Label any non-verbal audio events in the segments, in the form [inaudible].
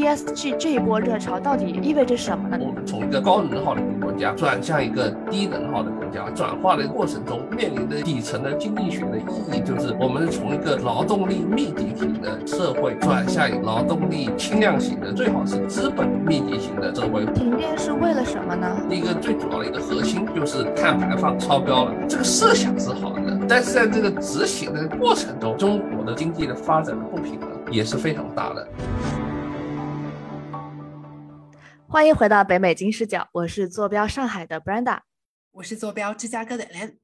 ESG 这一波热潮到底意味着什么呢？我们从一个高能耗的国家转向一个低能耗的国家，转化的过程中面临的底层的经济学的意义，就是我们从一个劳动力密集型的社会转向一个劳动力轻量型的，最好是资本密集型的社会。停电是为了什么呢？一个最主要的一个核心就是碳排放超标了，这个设想是好的，但是在这个执行的过程中，中国的经济的发展的不平衡也是非常大的。欢迎回到北美金视角，我是坐标上海的 Brenda，我是坐标芝加哥的 Len。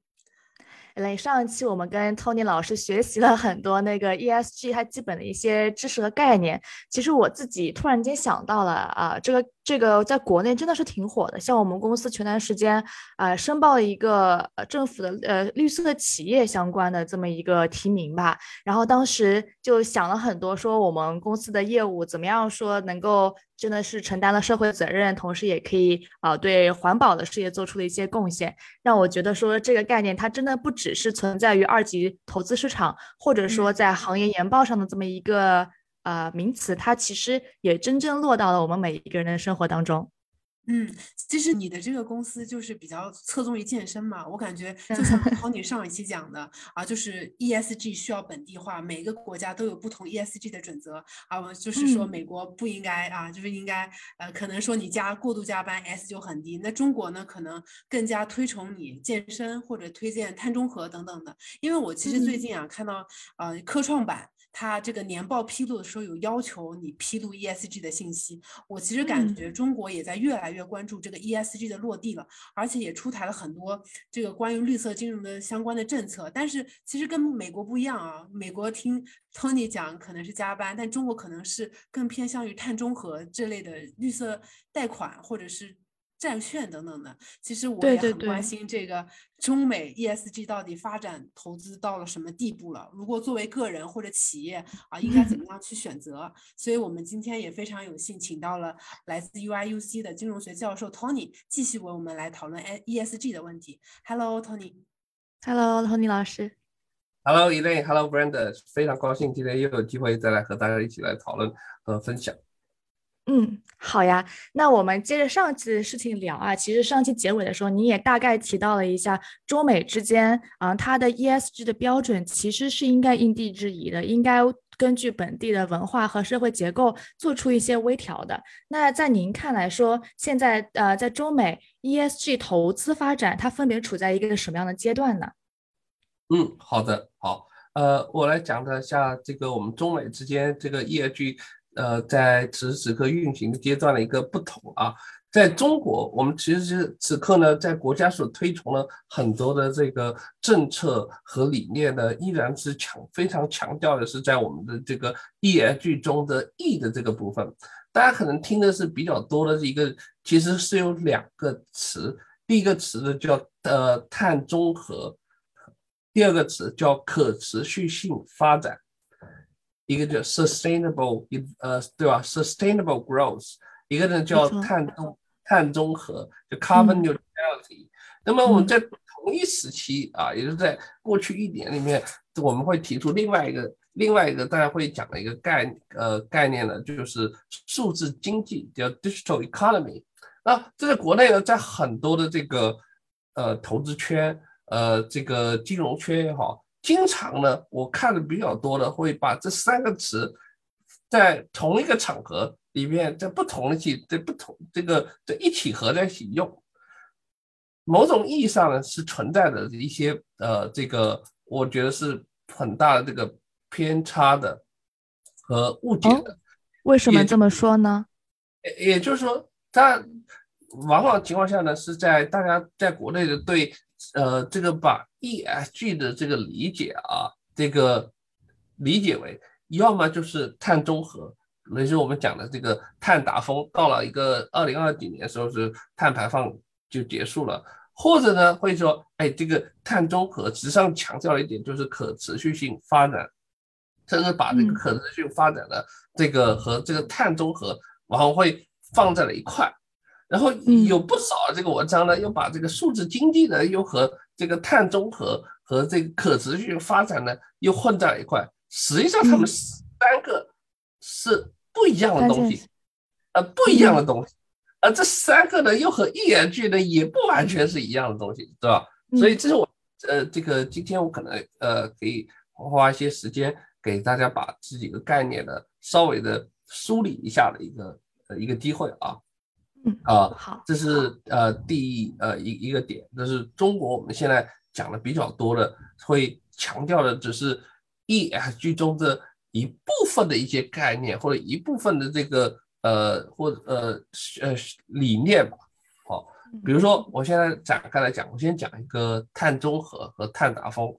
Len，上一期我们跟 Tony 老师学习了很多那个 ESG 它基本的一些知识和概念。其实我自己突然间想到了啊，这个这个在国内真的是挺火的。像我们公司前段时间啊申报了一个呃政府的呃绿色企业相关的这么一个提名吧，然后当时就想了很多，说我们公司的业务怎么样说能够。真的是承担了社会责任，同时也可以啊对环保的事业做出了一些贡献，让我觉得说这个概念它真的不只是存在于二级投资市场，或者说在行业研报上的这么一个呃名词，它其实也真正落到了我们每一个人的生活当中。嗯，其实你的这个公司就是比较侧重于健身嘛，我感觉就像 [laughs] Tony 上一期讲的啊，就是 ESG 需要本地化，每个国家都有不同 ESG 的准则啊，就是说美国不应该啊，就是应该呃，可能说你加过度加班 S 就很低，那中国呢可能更加推崇你健身或者推荐碳中和等等的，因为我其实最近啊看到呃科创板。它这个年报披露的时候有要求你披露 ESG 的信息，我其实感觉中国也在越来越关注这个 ESG 的落地了，而且也出台了很多这个关于绿色金融的相关的政策。但是其实跟美国不一样啊，美国听 Tony 讲可能是加班，但中国可能是更偏向于碳中和这类的绿色贷款或者是。债券等等的，其实我也很关心这个中美 ESG 到底发展投资到了什么地步了。如果作为个人或者企业啊，应该怎么 [laughs] 样去选择？所以我们今天也非常有幸请到了来自 UIUC 的金融学教授 Tony，继续为我们来讨论 ESG 的问题。Hello，Tony。Hello，Tony 老师。Hello，Elaine。Hello，Brenda。非常高兴今天又有机会再来和大家一起来讨论和分享。嗯，好呀，那我们接着上期的事情聊啊。其实上期结尾的时候，你也大概提到了一下中美之间啊，它的 ESG 的标准其实是应该因地制宜的，应该根据本地的文化和社会结构做出一些微调的。那在您看来说，现在呃，在中美 ESG 投资发展，它分别处在一个什么样的阶段呢？嗯，好的，好，呃，我来讲一下这个我们中美之间这个 ESG。呃，在此时此刻运行的阶段的一个不同啊，在中国，我们其实此刻呢，在国家所推崇了很多的这个政策和理念呢，依然是强非常强调的是在我们的这个 ESG 中的 E 的这个部分。大家可能听的是比较多的一个，其实是有两个词，第一个词呢叫呃碳中和，第二个词叫可持续性发展。一个叫 sustainable，呃，对吧？sustainable growth，一个呢叫碳中碳中和，就 carbon neutrality。那么我们在同一时期啊，也就是在过去一年里面，我们会提出另外一个另外一个大家会讲的一个概呃概念呢，就是数字经济，叫 digital economy。那这在国内呢，在很多的这个呃投资圈，呃这个金融圈也好。经常呢，我看的比较多的会把这三个词在同一个场合里面，在不同的起，在不同这个在一起合在一起用。某种意义上呢，是存在的一些呃，这个我觉得是很大的这个偏差的和误解的。为什么这么说呢？也也就是说，它往往情况下呢，是在大家在国内的对。呃，这个把 ESG 的这个理解啊，这个理解为要么就是碳中和，也就是我们讲的这个碳达峰到了一个二零二几年的时候是碳排放就结束了，或者呢会说，哎，这个碳中和实际上强调了一点就是可持续性发展，甚至把这个可持续发展的这个和这个碳中和然后会放在了一块。然后有不少这个文章呢，又把这个数字经济呢，又和这个碳中和和这个可持续发展呢，又混在了一块。实际上，他们三个是不一样的东西。呃不一样的东西，而这三个呢又和 ESG 呢也不完全是一样的东西，对吧？所以这是我呃这个今天我可能呃可以花一些时间给大家把这几个概念呢稍微的梳理一下的一个呃一个机会啊。嗯啊，好，这是呃第呃一一个点，就是中国我们现在讲的比较多的，会强调的只是 ESG 中的一部分的一些概念或者一部分的这个呃或呃呃理念吧。好，比如说我现在展开来讲，我先讲一个碳中和和碳达峰。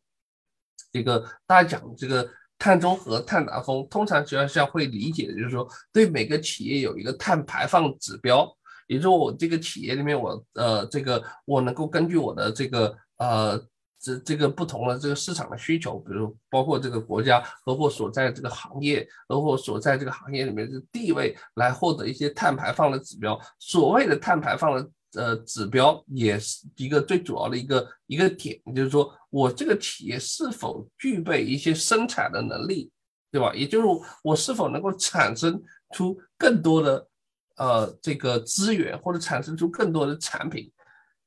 这个大家讲这个碳中和、碳达峰，通常实际上会理解的就是说，对每个企业有一个碳排放指标。也就是我这个企业里面，我呃，这个我能够根据我的这个呃，这这个不同的这个市场的需求，比如包括这个国家和或所在这个行业和或所在这个行业里面的地位，来获得一些碳排放的指标。所谓的碳排放的呃指标，也是一个最主要的一个一个点，就是说我这个企业是否具备一些生产的能力，对吧？也就是我是否能够产生出更多的。呃，这个资源或者产生出更多的产品，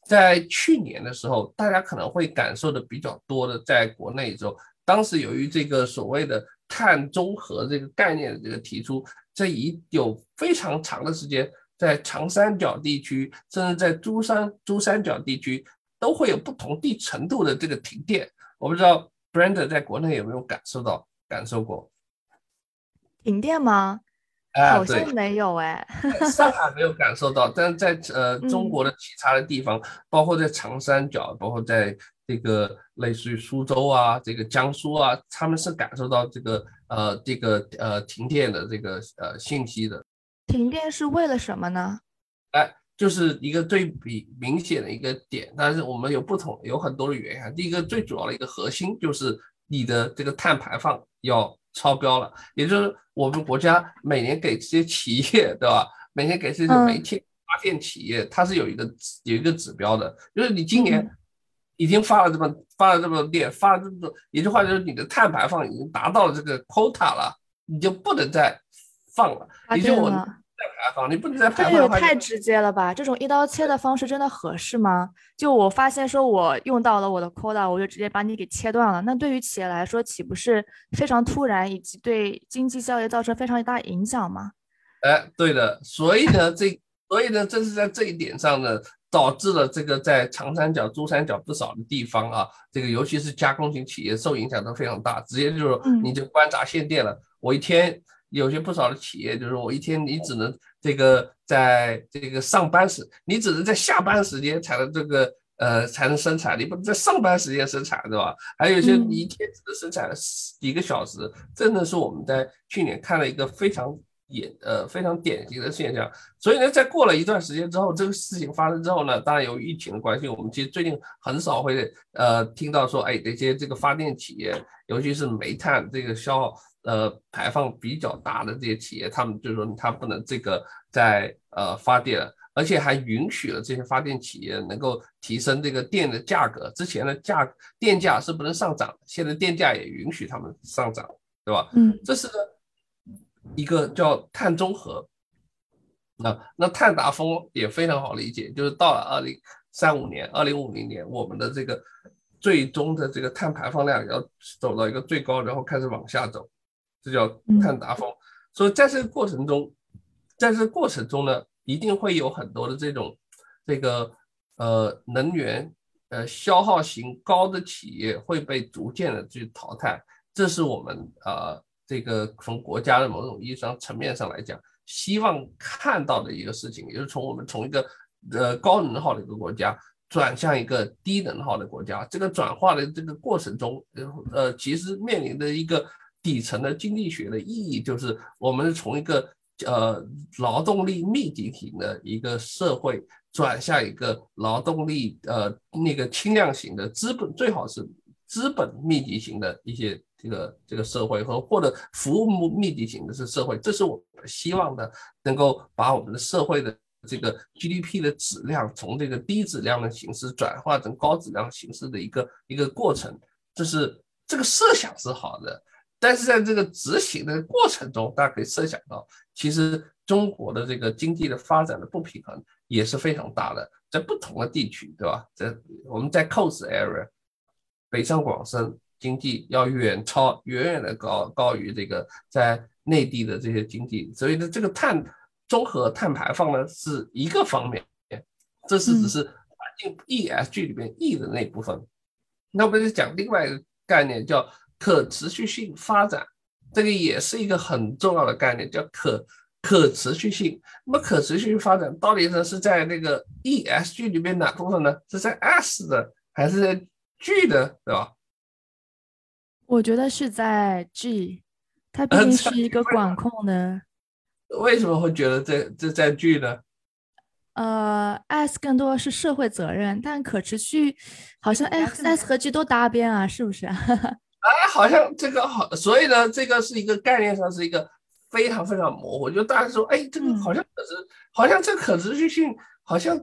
在去年的时候，大家可能会感受的比较多的，在国内之后，当时由于这个所谓的碳中和这个概念的这个提出，这已有非常长的时间，在长三角地区，甚至在珠三珠三角地区，都会有不同地程度的这个停电。我不知道 Brenda 在国内有没有感受到感受过停电吗？好像没有哎，上海没有感受到，但是在呃中国的其他的地方，包括在长三角，包括在这个类似于苏州啊，这个江苏啊，他们是感受到这个呃这个呃停电的这个呃信息的。停电是为了什么呢？哎，就是一个对比明显的一个点，但是我们有不同有很多的原因。第一个最主要的一个核心就是你的这个碳排放要。超标了，也就是我们国家每年给这些企业，对吧？每年给这些煤气发电企业，它是有一个有一个指标的，就是你今年已经发了这么发了这么多电，发了这么多，也就话就是你的碳排放已经达到了这个 quota 了，你就不能再放了，也就我。再排放，你不能再排放。这也太直接了吧？这种一刀切的方式真的合适吗？就我发现说，我用到了我的 quota，我就直接把你给切断了。那对于企业来说，岂不是非常突然，以及对经济效益造成非常大影响吗？哎，对的。所以呢，这所以呢，正是在这一点上呢，导致了这个在长三角、珠三角不少的地方啊，这个尤其是加工型企业受影响都非常大，直接就是你就关闸限电了。我一天。有些不少的企业就是我一天你只能这个在这个上班时，你只能在下班时间才能这个呃才能生产，你不能在上班时间生产，对吧？还有一些你一天只能生产几个小时，真的是我们在去年看了一个非常也呃非常典型的现象。所以呢，在过了一段时间之后，这个事情发生之后呢，当然由于疫情的关系，我们其实最近很少会呃听到说，哎，那些这个发电企业，尤其是煤炭这个消耗。呃，排放比较大的这些企业，他们就是说，他不能这个在呃发电了，而且还允许了这些发电企业能够提升这个电的价格。之前的价电价是不能上涨，现在电价也允许他们上涨，对吧？嗯，这是一个叫碳中和。那那碳达峰也非常好理解，就是到了二零三五年、二零五零年，我们的这个最终的这个碳排放量要走到一个最高，然后开始往下走。这叫碳达峰，所以在这个过程中，在这个过程中呢，一定会有很多的这种这个呃能源呃消耗型高的企业会被逐渐的去淘汰，这是我们呃这个从国家的某种意义上层面上来讲，希望看到的一个事情，也是从我们从一个呃高能耗的一个国家转向一个低能耗的国家，这个转化的这个过程中，呃其实面临的一个。底层的经济学的意义就是，我们从一个呃劳动力密集型的一个社会，转向一个劳动力呃那个轻量型的资本，最好是资本密集型的一些这个这个社会和或者服务密集型的是社会，这是我们希望的，能够把我们的社会的这个 GDP 的质量从这个低质量的形式转化成高质量形式的一个一个过程，这是这个设想是好的。但是在这个执行的过程中，大家可以设想到，其实中国的这个经济的发展的不平衡也是非常大的，在不同的地区，对吧？在我们在 coast area，北上广深经济要远超、远远的高高于这个在内地的这些经济，所以呢，这个碳综合碳排放呢是一个方面，这是只是环境 ESG 里面 E 的那部分。那我们就讲另外一个概念，叫可持续性发展，这个也是一个很重要的概念，叫可可持续性。那么可持续发展到底呢是在那个 ESG 里面哪部分呢？是在 S 的还是在 G 的，对吧？我觉得是在 G，它 [laughs] 毕竟是一个管控的。为什么会觉得这这在 G 呢？呃，S 更多是社会责任，但可持续好像 S S 和 G 都搭边啊，是不是？[laughs] 哎，好像这个好，所以呢，这个是一个概念上是一个非常非常模糊。就大家说，哎，这个好像可是，好像这可持续性，好像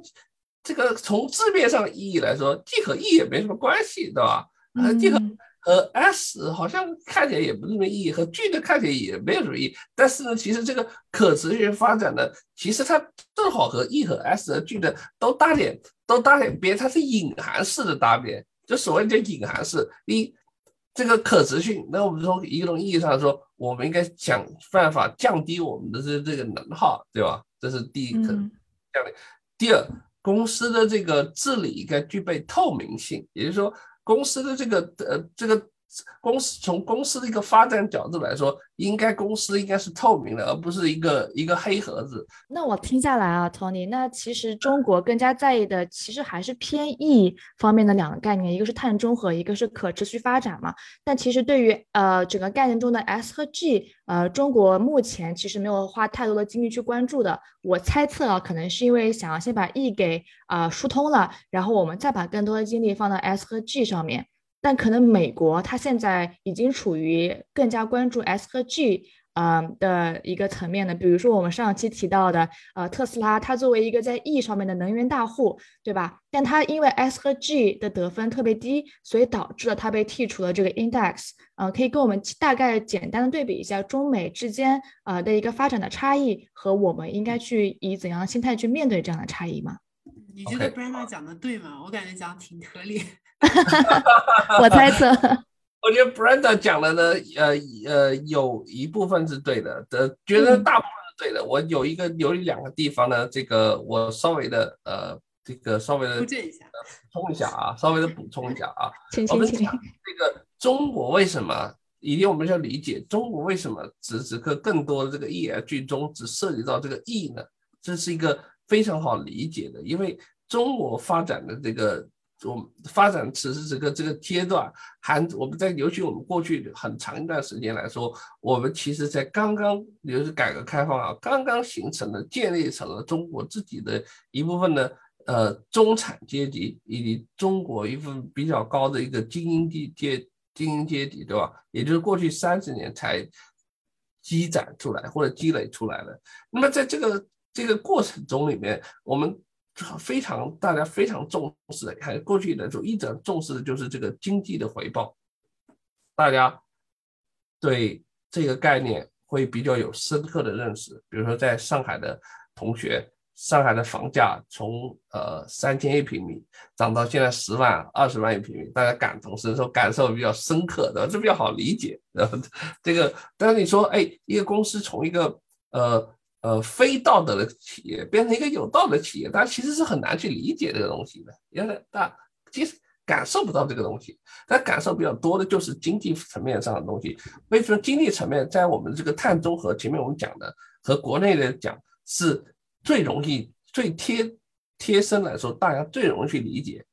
这个从字面上意义来说，G 和 E 也没什么关系，对吧？呃，G 和和 S 好像看起来也不是什么意义，和 G 的看起来也没有什么意义。但是呢，其实这个可持续发展呢，其实它正好和 E 和 S 和 G 的都搭点，都搭点边，它是隐含式的搭边，就所谓叫隐含式。一，这个可持续，那我们从一种意义上说，我们应该想办法降低我们的这这个能耗，对吧？这是第一个降低。第二，公司的这个治理应该具备透明性，也就是说。公司的这个呃，这个公司从公司的一个发展角度来说，应该公司应该是透明的，而不是一个一个黑盒子。那我听下来啊，Tony，那其实中国更加在意的，其实还是偏 E 方面的两个概念，一个是碳中和，一个是可持续发展嘛。但其实对于呃整个概念中的 S 和 G，呃，中国目前其实没有花太多的精力去关注的。我猜测啊，可能是因为想要先把 E 给啊疏通了，然后我们再把更多的精力放到 S 和 G 上面。但可能美国它现在已经处于更加关注 S 和 G。呃的一个层面的，比如说我们上期提到的，呃，特斯拉，它作为一个在 E 上面的能源大户，对吧？但它因为 S 和 G 的得分特别低，所以导致了它被剔除了这个 index。呃，可以跟我们大概简单的对比一下中美之间呃的一个发展的差异，和我们应该去以怎样的心态去面对这样的差异吗？你觉得 Brenda 讲的对吗？我感觉讲的挺合理。[laughs] 我猜测。[laughs] 我觉得 Brenda 讲的呢，呃呃，有一部分是对的，的觉得大部分是对的。我有一个有两个地方呢，这个我稍微的呃，这个稍微的补充一下啊，稍微的补充一下啊。我们讲这个中国为什么一定我们要理解中国为什么此时此刻更多的这个 E 剧中只涉及到这个 E 呢？这是一个非常好理解的，因为中国发展的这个。我们发展此时此刻这个阶段，还我们在尤其我们过去很长一段时间来说，我们其实在刚刚，也就是改革开放啊，刚刚形成了、建立成了中国自己的一部分的呃中产阶级，以及中国一部分比较高的一个精英阶阶精英阶级，对吧？也就是过去三十年才积攒出来或者积累出来的。那么在这个这个过程中里面，我们。非常，大家非常重视的，看过去的时候一直重视的就是这个经济的回报，大家对这个概念会比较有深刻的认识。比如说，在上海的同学，上海的房价从呃三千一平米涨到现在十万、二十万一平米，大家感同身受，感受比较深刻的，这比较好理解。然 [laughs] 后这个，但是你说，哎，一个公司从一个呃。呃，非道德的企业变成一个有道德企业，大家其实是很难去理解这个东西的，因为大家其实感受不到这个东西，但感受比较多的就是经济层面上的东西。为什么经济层面在我们这个碳中和前面我们讲的和国内的讲是最容易、最贴贴身来说，大家最容易去理解。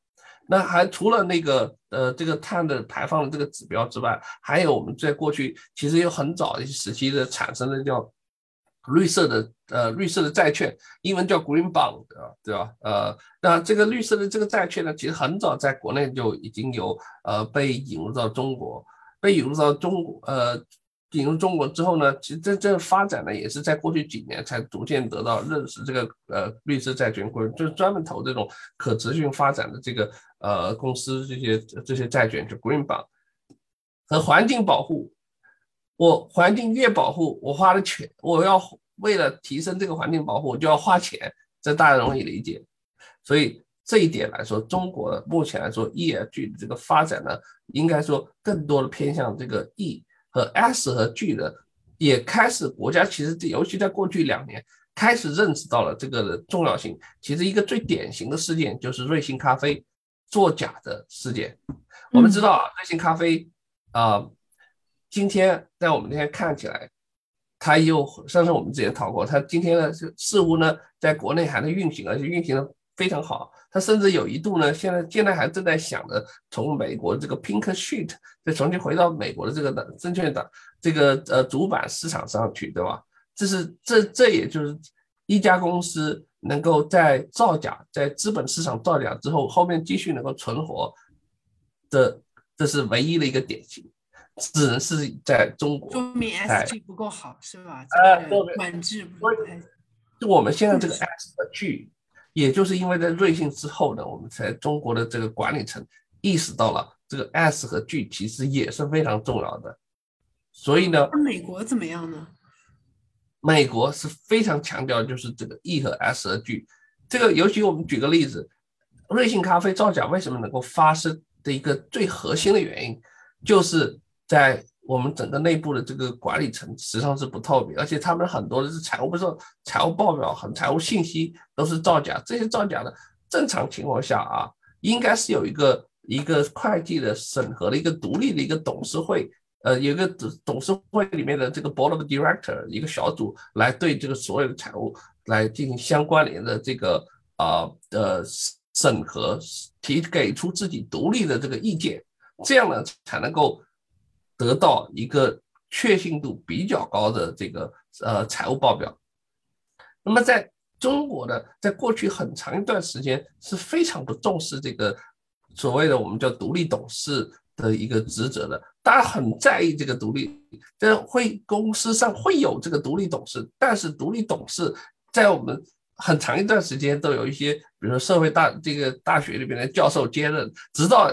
那还除了那个呃这个碳的排放的这个指标之外，还有我们在过去其实有很早一些时期的产生的叫。绿色的呃绿色的债券，英文叫 green bond 啊，对吧？呃，那这个绿色的这个债券呢，其实很早在国内就已经有呃被引入到中国，被引入到中国呃引入中国之后呢，其实真正发展呢也是在过去几年才逐渐得到认识。这个呃绿色债券规就是专门投这种可持续发展的这个呃公司这些这些债券，就 green bond 和环境保护。我环境越保护，我花的钱，我要为了提升这个环境保护，我就要花钱，这大家容易理解。所以这一点来说，中国目前来说 ESG 的这个发展呢，应该说更多的偏向这个 E 和 S 和 G 的，也开始国家其实尤其在过去两年开始认识到了这个的重要性。其实一个最典型的事件就是瑞幸咖啡作假的事件。我们知道啊，瑞幸咖啡啊。今天在我们这边看起来，它又上次我们之前讨过，它今天呢似乎呢在国内还能运行，而且运行的非常好。它甚至有一度呢，现在现在还正在想着从美国这个 Pink Sheet 再重新回到美国的这个的证券的这个呃主板市场上去，对吧？这是这这也就是一家公司能够在造假在资本市场造假之后，后面继续能够存活的，这是唯一的一个典型。只能是在中国，说明 S G 不够好，是吧？呃，管制不太。就我们现在这个 S 和 G，也就是因为在瑞幸之后呢，我们才中国的这个管理层意识到了这个 S 和 G 其实也是非常重要的。所以呢，那美国怎么样呢？美国是非常强调就是这个 E 和 S 和 G。这个尤其我们举个例子，瑞幸咖啡造假为什么能够发生的一个最核心的原因，就是。在我们整个内部的这个管理层实际上是不透明，而且他们很多的是财务不是财务报表和财务信息都是造假。这些造假的正常情况下啊，应该是有一个一个会计的审核的一个独立的一个董事会，呃，有个董事会里面的这个 board of director 一个小组来对这个所有的财务来进行相关联的这个啊的审核，提给出自己独立的这个意见，这样呢才能够。得到一个确信度比较高的这个呃财务报表，那么在中国呢，在过去很长一段时间是非常不重视这个所谓的我们叫独立董事的一个职责的，大家很在意这个独立，这会公司上会有这个独立董事，但是独立董事在我们很长一段时间都有一些，比如说社会大这个大学里边的教授兼任，直到。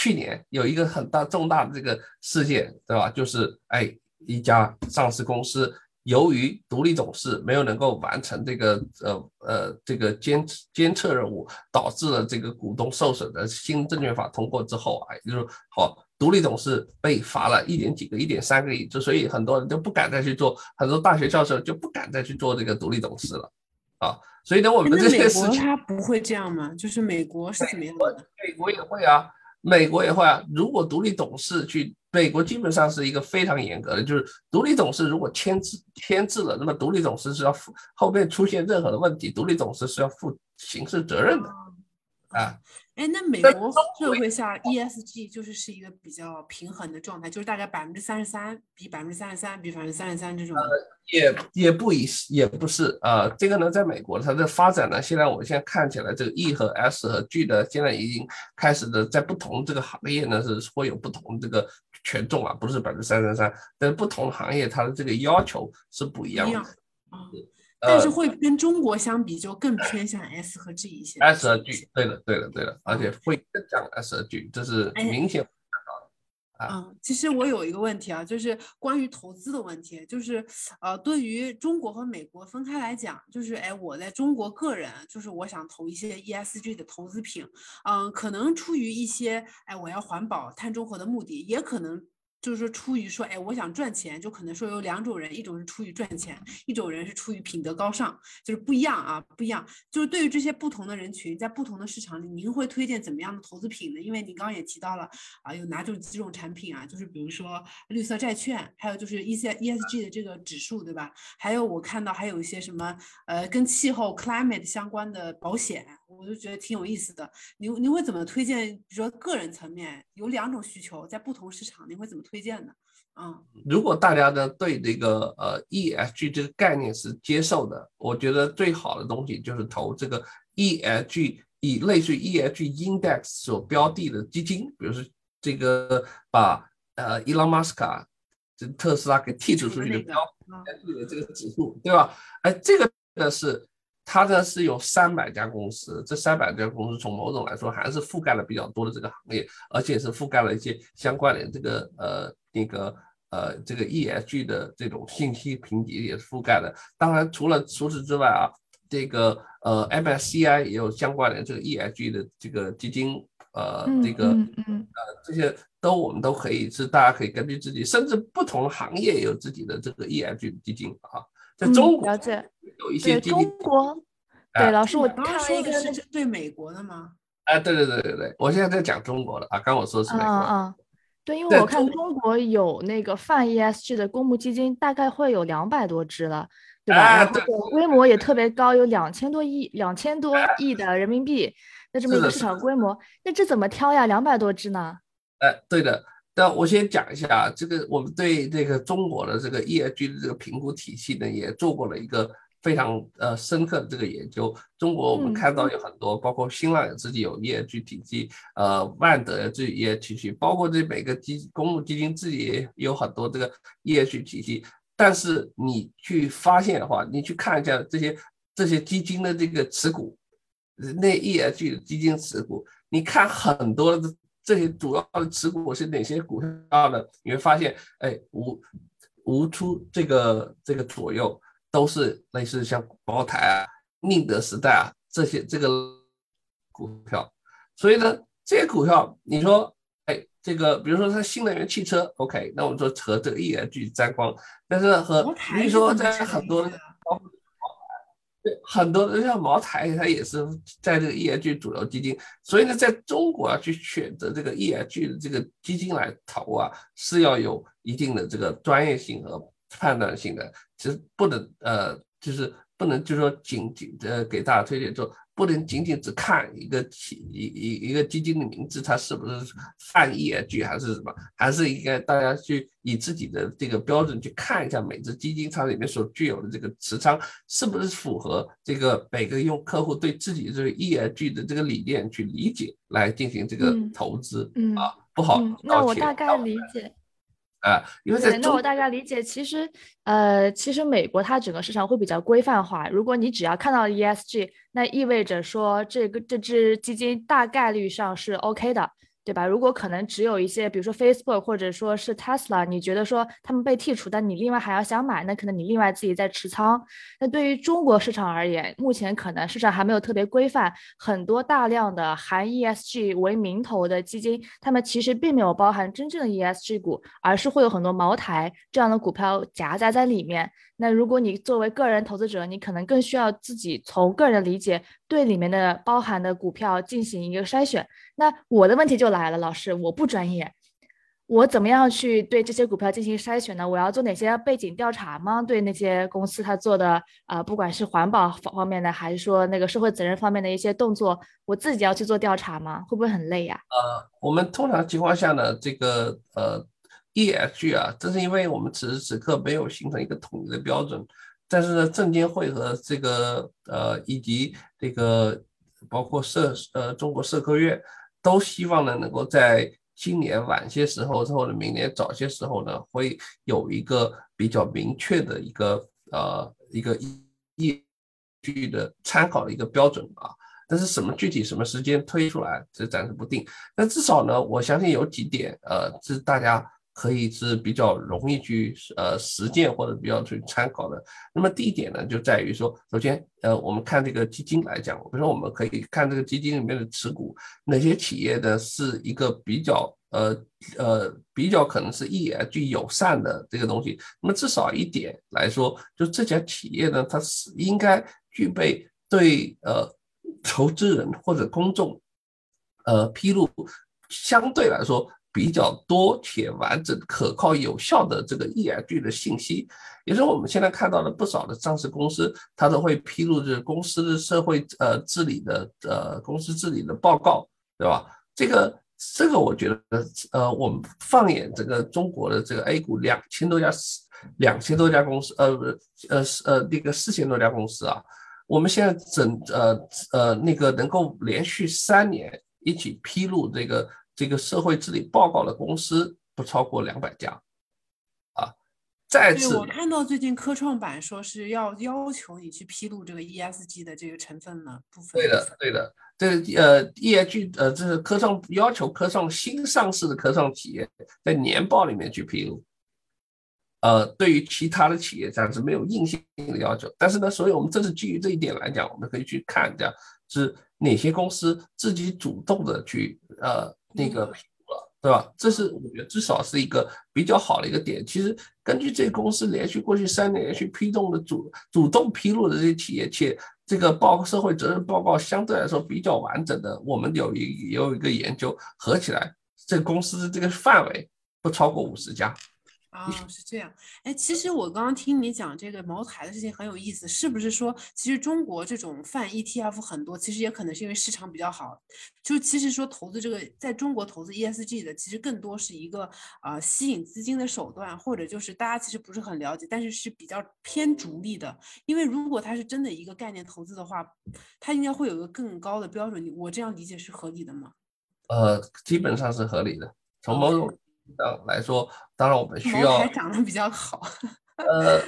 去年有一个很大重大的这个事件，对吧？就是哎，一家上市公司由于独立董事没有能够完成这个呃呃这个监监测任务，导致了这个股东受损的新证券法通过之后啊，就是好独立董事被罚了一点几个、一点三个亿，就所以很多人就不敢再去做，很多大学教授就不敢再去做这个独立董事了啊。所以呢，我们这些事情，他不会这样吗？就是美国是怎么样的？美国也会啊。美国也会啊，如果独立董事去，美国基本上是一个非常严格的，就是独立董事如果签字签字了，那么独立董事是要负后面出现任何的问题，独立董事是要负刑事责任的，啊。哎，那美国社会下 ESG 就是是一个比较平衡的状态，就是大概百分之三十三比百分之三十三比百分之三十三这种。呃，也也不一也不是，呃，这个呢，在美国它的发展呢，现在我们现在看起来，这个 E 和 S 和 G 的现在已经开始的在不同这个行业呢是会有不同这个权重啊，不是百分之三十三，但是不同行业它的这个要求是不一样的。但是会跟中国相比，就更偏向 S 和 G 一些。S 和 G，对的，对的，对的，而且会更像 S 和 G，这是明显。嗯，其实我有一个问题啊，就是关于投资的问题，就是呃，对于中国和美国分开来讲，就是哎，我在中国个人，就是我想投一些 ESG 的投资品，嗯，可能出于一些哎，我要环保、碳中和的目的，也可能。就是说，出于说，哎，我想赚钱，就可能说有两种人，一种是出于赚钱，一种人是出于品德高尚，就是不一样啊，不一样。就是对于这些不同的人群，在不同的市场里，您会推荐怎么样的投资品呢？因为您刚刚也提到了啊，有哪种几种产品啊？就是比如说绿色债券，还有就是 E C E S G 的这个指数，对吧？还有我看到还有一些什么呃，跟气候 climate 相关的保险。我就觉得挺有意思的，您您会怎么推荐？比如说个人层面有两种需求，在不同市场，您会怎么推荐呢？嗯，如果大家呢对这个呃 ESG 这个概念是接受的，我觉得最好的东西就是投这个 ESG 以类似于 ESG index 所标的的基金，比如说这个把呃伊朗马斯卡这特斯拉给剔除出去的标的这个指数，对吧？哎，这个呢是。它呢是有三百家公司，这三百家公司从某种来说还是覆盖了比较多的这个行业，而且是覆盖了一些相关的这个呃那个呃这个 ESG 的这种信息评级也是覆盖的。当然，除了除此之外啊，这个呃 MSCI 也有相关的这个 ESG 的这个基金，呃，这个呃这些都我们都可以是大家可以根据自己，甚至不同行业有自己的这个 ESG 的基金啊。在中国了解有一些基金。中国对老师，我看了一个是针对美国的吗？啊，对对对对对，我现在在讲中国的啊，刚我说的是美国。嗯嗯，对，因为我看中国有那个泛 ESG 的公募基金，大概会有两百多只了，对吧？然后规模也特别高，有两千多亿、两千多亿的人民币的这么一个市场规模。那这怎么挑呀？两百多只呢？哎，对的。那我先讲一下啊，这个我们对这个中国的这个 ESG 的这个评估体系呢，也做过了一个。非常呃深刻的这个研究，中国我们看到有很多，包括新浪自己有 ESG 体系，呃，万德自己也体系，包括这每个基公募基金自己也有很多这个 ESG 体系。但是你去发现的话，你去看一下这些这些基金的这个持股，那 ESG 的基金持股，你看很多的这些主要的持股是哪些股票呢？你会发现，哎，无无出这个这个左右。都是类似像茅台啊、宁德时代啊这些这个股票，所以呢，这些股票你说，哎，这个比如说它新能源汽车，OK，那我们说和这个 ESG 沾光，但是和你说在很多，对，对很多的像茅台，它也是在这个 ESG 主流基金，所以呢，在中国要去选择这个 ESG 的这个基金来投啊，是要有一定的这个专业性和。判断性的，其实不能呃，就是不能就是说仅仅的给大家推荐，做不能仅仅只看一个企一一一个基金的名字，它是不是泛 ESG 还是什么，还是应该大家去以自己的这个标准去看一下每只基金它里面所具有的这个持仓是不是符合这个每个用客户对自己这个 ESG 的这个理念去理解来进行这个投资啊，不好。那我大概理解。啊，因为在那我大概理解，其实，呃，其实美国它整个市场会比较规范化。如果你只要看到 ESG，那意味着说这个这支基金大概率上是 OK 的。对吧？如果可能只有一些，比如说 Facebook 或者说是 Tesla，你觉得说他们被剔除，但你另外还要想买，那可能你另外自己在持仓。那对于中国市场而言，目前可能市场还没有特别规范，很多大量的含 ESG 为名头的基金，他们其实并没有包含真正的 ESG 股，而是会有很多茅台这样的股票夹杂在里面。那如果你作为个人投资者，你可能更需要自己从个人理解对里面的包含的股票进行一个筛选。那我的问题就来了，老师，我不专业，我怎么样去对这些股票进行筛选呢？我要做哪些背景调查吗？对那些公司他做的啊，不管是环保方方面的，还是说那个社会责任方面的一些动作，我自己要去做调查吗？会不会很累呀？呃，我们通常情况下呢，这个呃。ESG 啊，正是因为我们此时此刻没有形成一个统一的标准，但是呢，证监会和这个呃以及这个包括社呃中国社科院都希望呢，能够在今年晚些时候，或者明年早些时候呢，会有一个比较明确的一个呃一个依据的参考的一个标准啊。但是什么具体什么时间推出来，这暂时不定。那至少呢，我相信有几点呃是大家。可以是比较容易去呃实践或者比较去参考的。那么第一点呢，就在于说，首先呃，我们看这个基金来讲，比如说我们可以看这个基金里面的持股，哪些企业呢是一个比较呃呃比较可能是 ESG 友善的这个东西。那么至少一点来说，就这家企业呢，它是应该具备对呃投资人或者公众呃披露相对来说。比较多且完整、可靠、有效的这个 ESG 的信息，也是我们现在看到的不少的上市公司，它都会披露这公司的社会呃治理的呃公司治理的报告，对吧？这个这个我觉得呃，我们放眼整个中国的这个 A 股两千多家两千多家公司，呃不呃呃那个四千多家公司啊，我们现在整呃呃那个能够连续三年一起披露这个。这个社会治理报告的公司不超过两百家，啊，再次，我看到最近科创板说是要要求你去披露这个 ESG 的这个成分呢部分。对的，对的，这呃 ESG 呃这是科创要求科创新上市的科创企业在年报里面去披露，呃，对于其他的企业暂时没有硬性的要求。但是呢，所以我们这是基于这一点来讲，我们可以去看一下是哪些公司自己主动的去呃那个了，对吧？这是我觉得至少是一个比较好的一个点。其实根据这公司连续过去三年连续批动的主主动披露的这些企业，且这个报社会责任报告相对来说比较完整的，我们有一有一个研究合起来，这个公司的这个范围不超过五十家。啊，[laughs] 是这样。哎，其实我刚刚听你讲这个茅台的事情很有意思，是不是说，其实中国这种泛 ETF 很多，其实也可能是因为市场比较好。就其实说投资这个，在中国投资 ESG 的，其实更多是一个啊吸引资金的手段，或者就是大家其实不是很了解，但是是比较偏逐利的。因为如果它是真的一个概念投资的话，它应该会有一个更高的标准。我这样理解是合理的吗？呃，基本上是合理的。从某种上来说，当然我们需要。茅台长得比较好。呃，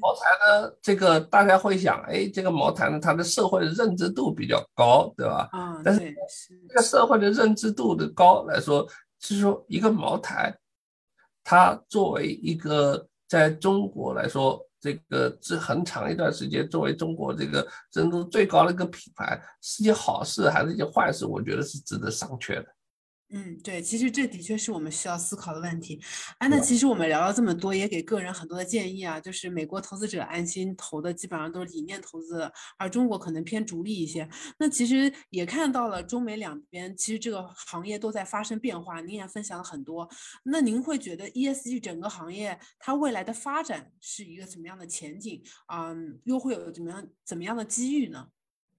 茅台呢，这个大家会想，哎，这个茅台呢，它的社会的认知度比较高，对吧？啊，但是这个社会的认知度的高来说，是说一个茅台，它作为一个在中国来说，这个是很长一段时间作为中国这个认知度最高的一个品牌，是件好事还是一件坏事？我觉得是值得商榷的。嗯，对，其实这的确是我们需要思考的问题。哎，那其实我们聊了这么多，也给个人很多的建议啊。就是美国投资者安心投的基本上都是理念投资，而中国可能偏逐利一些。那其实也看到了中美两边，其实这个行业都在发生变化。您也分享了很多。那您会觉得 ESG 整个行业它未来的发展是一个什么样的前景？嗯，又会有怎么样怎么样的机遇呢？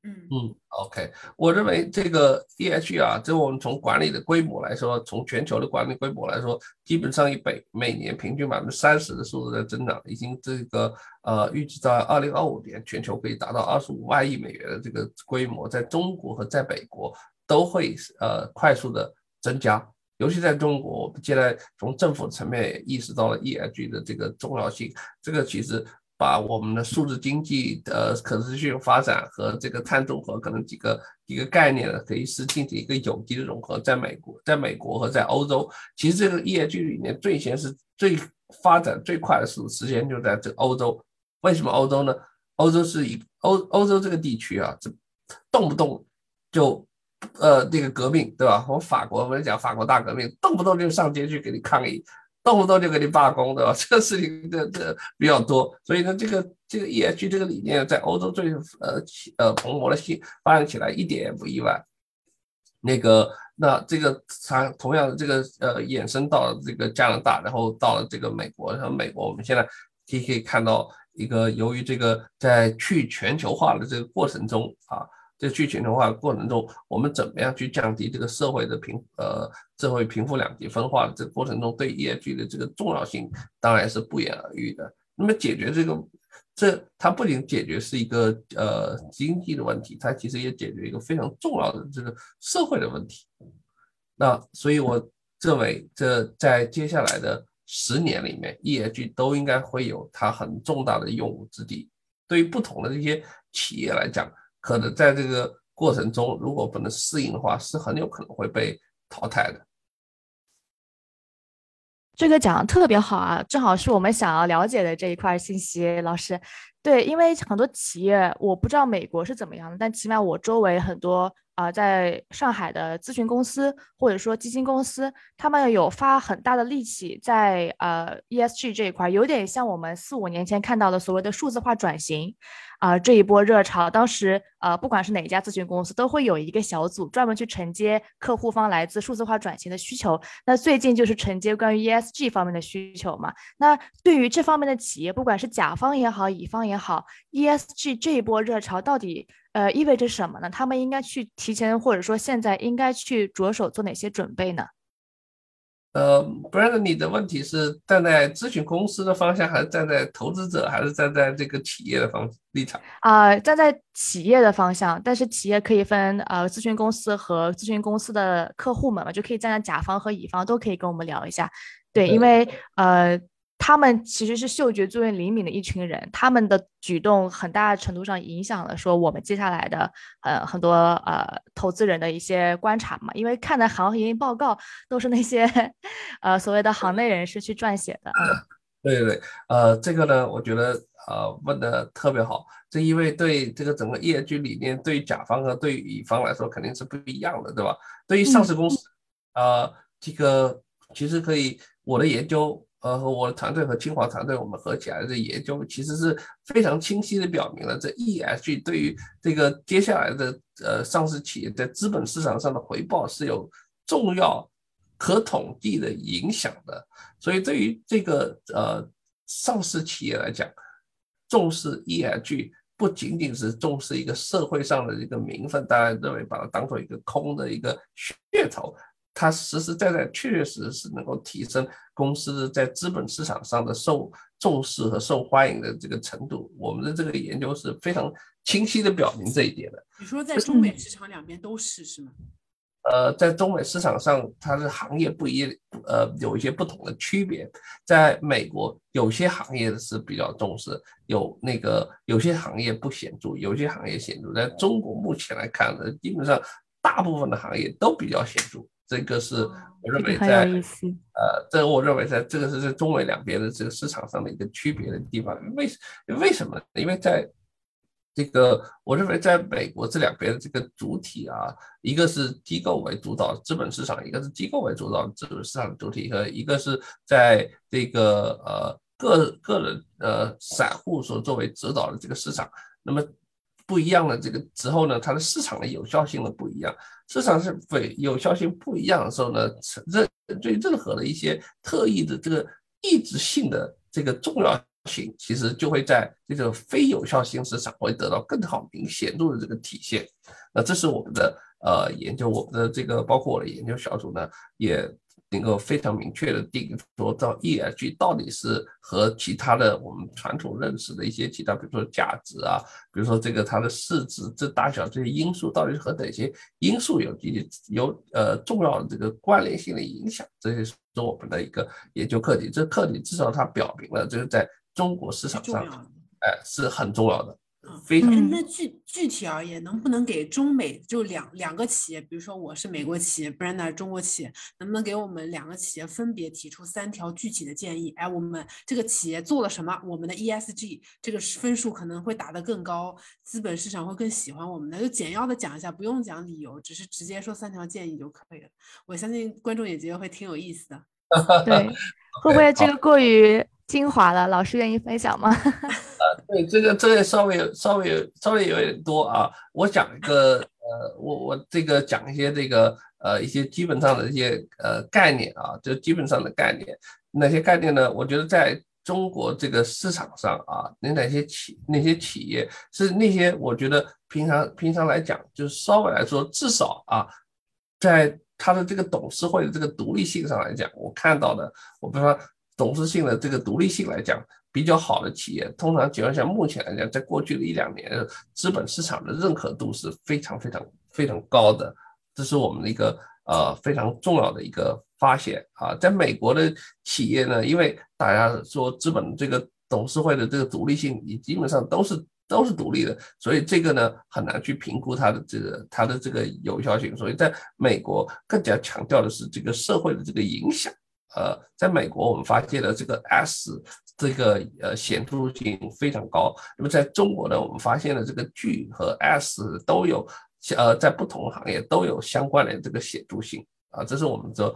嗯。嗯，OK，我认为这个 EH 啊，这我们从管理的规模来说，从全球的管理规模来说，基本上以每每年平均百分之三十的速度在增长，已经这个呃预计在二零二五年全球可以达到二十五万亿美元的这个规模，在中国和在美国都会呃快速的增加，尤其在中国，我们现在从政府层面也意识到了 EH 的这个重要性，这个其实。把我们的数字经济的可持续发展和这个碳中和可能几个一个概念呢，可以是进行一个有机的融合。在美国，在美国和在欧洲，其实这个 ESG 里面最先是最发展最快的时时间就在这欧洲。为什么欧洲呢？欧洲是以欧欧洲这个地区啊，这动不动就呃那个革命，对吧？我法国我们讲法国大革命，动不动就上街去给你抗议。动不动就给你罢工，对吧？这个事情这这比较多，所以呢，这个这个 EH 这个理念在欧洲最呃呃蓬勃的起发展起来一点也不意外。那个那这个它同样的这个呃衍生到了这个加拿大，然后到了这个美国，然后美国我们现在可以可以看到一个由于这个在去全球化的这个过程中啊。在去全球化过程中，我们怎么样去降低这个社会的贫呃社会贫富两极分化这过程中对 ESG 的这个重要性，当然是不言而喻的。那么解决这个，这它不仅解决是一个呃经济的问题，它其实也解决一个非常重要的这个社会的问题。那所以我认为，这在接下来的十年里面，ESG 都应该会有它很重大的用武之地。对于不同的这些企业来讲。可能在这个过程中，如果不能适应的话，是很有可能会被淘汰的。这个讲的特别好啊，正好是我们想要了解的这一块信息。老师，对，因为很多企业，我不知道美国是怎么样的，但起码我周围很多啊，在上海的咨询公司或者说基金公司，他们有发很大的力气在呃 ESG 这一块，有点像我们四五年前看到的所谓的数字化转型。啊，这一波热潮，当时呃，不管是哪家咨询公司，都会有一个小组专门去承接客户方来自数字化转型的需求。那最近就是承接关于 ESG 方面的需求嘛。那对于这方面的企业，不管是甲方也好，乙方也好，ESG 这一波热潮到底呃意味着什么呢？他们应该去提前，或者说现在应该去着手做哪些准备呢？呃，Brand，你的问题是站在咨询公司的方向，还是站在投资者，还是站在这个企业的方立场？啊，站在企业的方向，但是企业可以分呃咨询公司和咨询公司的客户们嘛，就可以站在甲方和乙方都可以跟我们聊一下。对，因为呃。他们其实是嗅觉最为灵敏的一群人，他们的举动很大程度上影响了说我们接下来的呃很多呃投资人的一些观察嘛，因为看的行业报告都是那些 [laughs] 呃所谓的行内人士去撰写的。对对对，呃，这个呢，我觉得呃问的特别好，这因为对这个整个 ESG 理念，对于甲方和对于乙方来说肯定是不一样的，对吧？对于上市公司，呃，这个其实可以，我的研究，呃，和我的团队和清华团队我们合起来的研究，其实是非常清晰的表明了，这 ESG 对于这个接下来的呃上市企业在资本市场上的回报是有重要。可统计的影响的，所以对于这个呃上市企业来讲，重视 ESG 不仅仅是重视一个社会上的一个名分，大家认为把它当做一个空的一个噱头，它实实在在确确实实是能够提升公司在资本市场上的受重视和受欢迎的这个程度。我们的这个研究是非常清晰的表明这一点的。你说在中美市场两边都是是吗？呃，在中美市场上，它的行业不一，呃，有一些不同的区别。在美国，有些行业是比较重视，有那个有些行业不显著，有些行业显著。在中国目前来看呢，基本上大部分的行业都比较显著。这个是我认为在呃，这我认为在这个是在中美两边的这个市场上的一个区别的地方。为为什么？因为在这个我认为，在美国这两边的这个主体啊，一个是机构为主导资本市场，一个是机构为主导资本市场的主体，和一个是在这个呃个个人呃散户所作为指导的这个市场。那么不一样的这个之后呢，它的市场的有效性的不一样。市场是非有效性不一样的时候呢，任对任何的一些特异的这个抑制性的这个重要。性其实就会在这个非有效性市场会得到更好明显著的这个体现。那这是我们的呃研究，我们的这个包括我的研究小组呢也。能够非常明确的定说到 ESG 到底是和其他的我们传统认识的一些其他，比如说价值啊，比如说这个它的市值这大小这些因素，到底是和哪些因素有有有呃重要的这个关联性的影响？这些是我们的一个研究课题。这课题至少它表明了，就是在中国市场上，哎是很重要的。非常。那具具体而言，能不能给中美就两两个企业，比如说我是美国企业，Brenda 中国企业，能不能给我们两个企业分别提出三条具体的建议？哎，我们这个企业做了什么？我们的 ESG 这个分数可能会打得更高，资本市场会更喜欢我们的。就简要的讲一下，不用讲理由，只是直接说三条建议就可以了。我相信观众也觉得会挺有意思的。对，[laughs] 会不会这个过于？精华了，老师愿意分享吗？[laughs] 呃，对，这个这个稍微稍微稍微有点多啊。我讲一个，呃，我我这个讲一些这个呃一些基本上的一些呃概念啊，就基本上的概念。哪些概念呢？我觉得在中国这个市场上啊，那哪些企那些企业是那些我觉得平常平常来讲，就是稍微来说，至少啊，在他的这个董事会的这个独立性上来讲，我看到的，我比如说。董事性的这个独立性来讲，比较好的企业，通常情况下，目前来讲，在过去的一两年，资本市场的认可度是非常非常非常高的，这是我们的一个呃非常重要的一个发现啊。在美国的企业呢，因为大家说资本这个董事会的这个独立性，你基本上都是都是独立的，所以这个呢很难去评估它的这个它的这个有效性，所以在美国更加强调的是这个社会的这个影响。呃，在美国，我们发现了这个 S 这个呃显著性非常高。那么在中国呢，我们发现了这个 G 和 S 都有，呃，在不同行业都有相关的这个显著性啊。这是我们说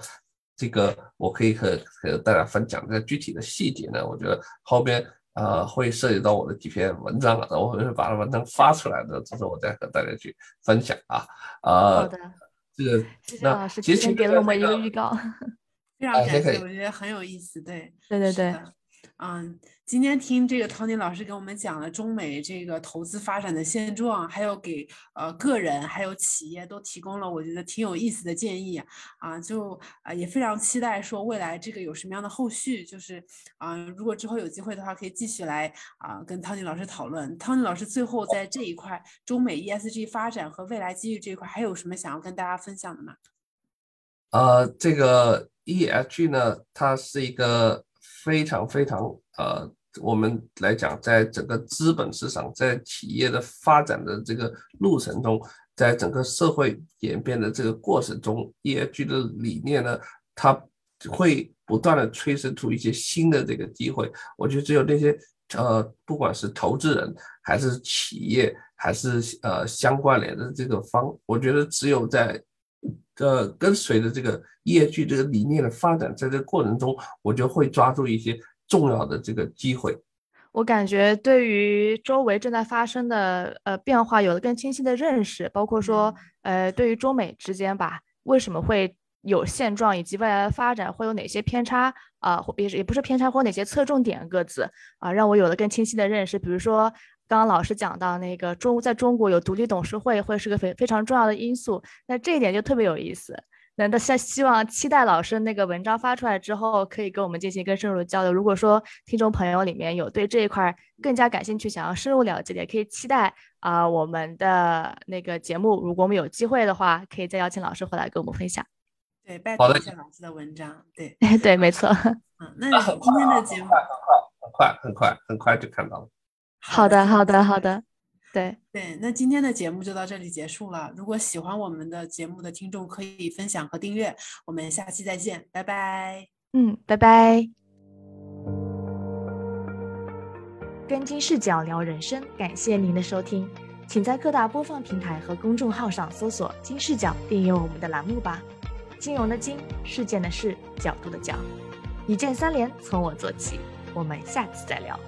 这个，我可以和和大家分享。这具体的细节呢，我觉得后边呃会涉及到我的几篇文章了，我会把文章发出来的，这是我再和大家去分享啊。呃，好的，这个谢谢老师提前给了我们一个预告。非常感谢，我觉得很有意思。对，对对对，嗯，今天听这个 Tony 老师给我们讲了中美这个投资发展的现状，还有给呃个人还有企业都提供了我觉得挺有意思的建议啊，就啊也非常期待说未来这个有什么样的后续，就是啊如果之后有机会的话，可以继续来啊跟 Tony 老师讨论。Tony 老师最后在这一块中美 ESG 发展和未来机遇这一块，还有什么想要跟大家分享的吗？呃，这个。ESG 呢，它是一个非常非常呃，我们来讲，在整个资本市场，在企业的发展的这个路程中，在整个社会演变的这个过程中，ESG 的理念呢，它会不断的催生出一些新的这个机会。我觉得只有那些呃，不管是投资人还是企业，还是呃相关联的这个方，我觉得只有在呃跟随着这个业绩这个理念的发展，在这个过程中，我就会抓住一些重要的这个机会。我感觉对于周围正在发生的呃变化有了更清晰的认识，包括说呃对于中美之间吧，为什么会有现状，以及未来的发展会有哪些偏差啊，或也也不是偏差，或哪些侧重点各自啊，让我有了更清晰的认识。比如说刚刚老师讲到那个中在中国有独立董事会，会是个非非常重要的因素，那这一点就特别有意思。那那希希望期待老师那个文章发出来之后，可以跟我们进行更深入的交流。如果说听众朋友里面有对这一块更加感兴趣、想要深入了解的，也可以期待啊我们的那个节目。如果我们有机会的话，可以再邀请老师回来跟我们分享。对，拜托一下老师的文章。对，[laughs] 对，没错。嗯，那今天的节目很快，很快，很快就看到了。好的，好的，好的。对对，那今天的节目就到这里结束了。如果喜欢我们的节目的听众，可以分享和订阅。我们下期再见，拜拜。嗯，拜拜。跟金视角聊人生，感谢您的收听，请在各大播放平台和公众号上搜索“金视角”，订阅我们的栏目吧。金融的金，事件的事，角度的角，一键三连，从我做起。我们下次再聊。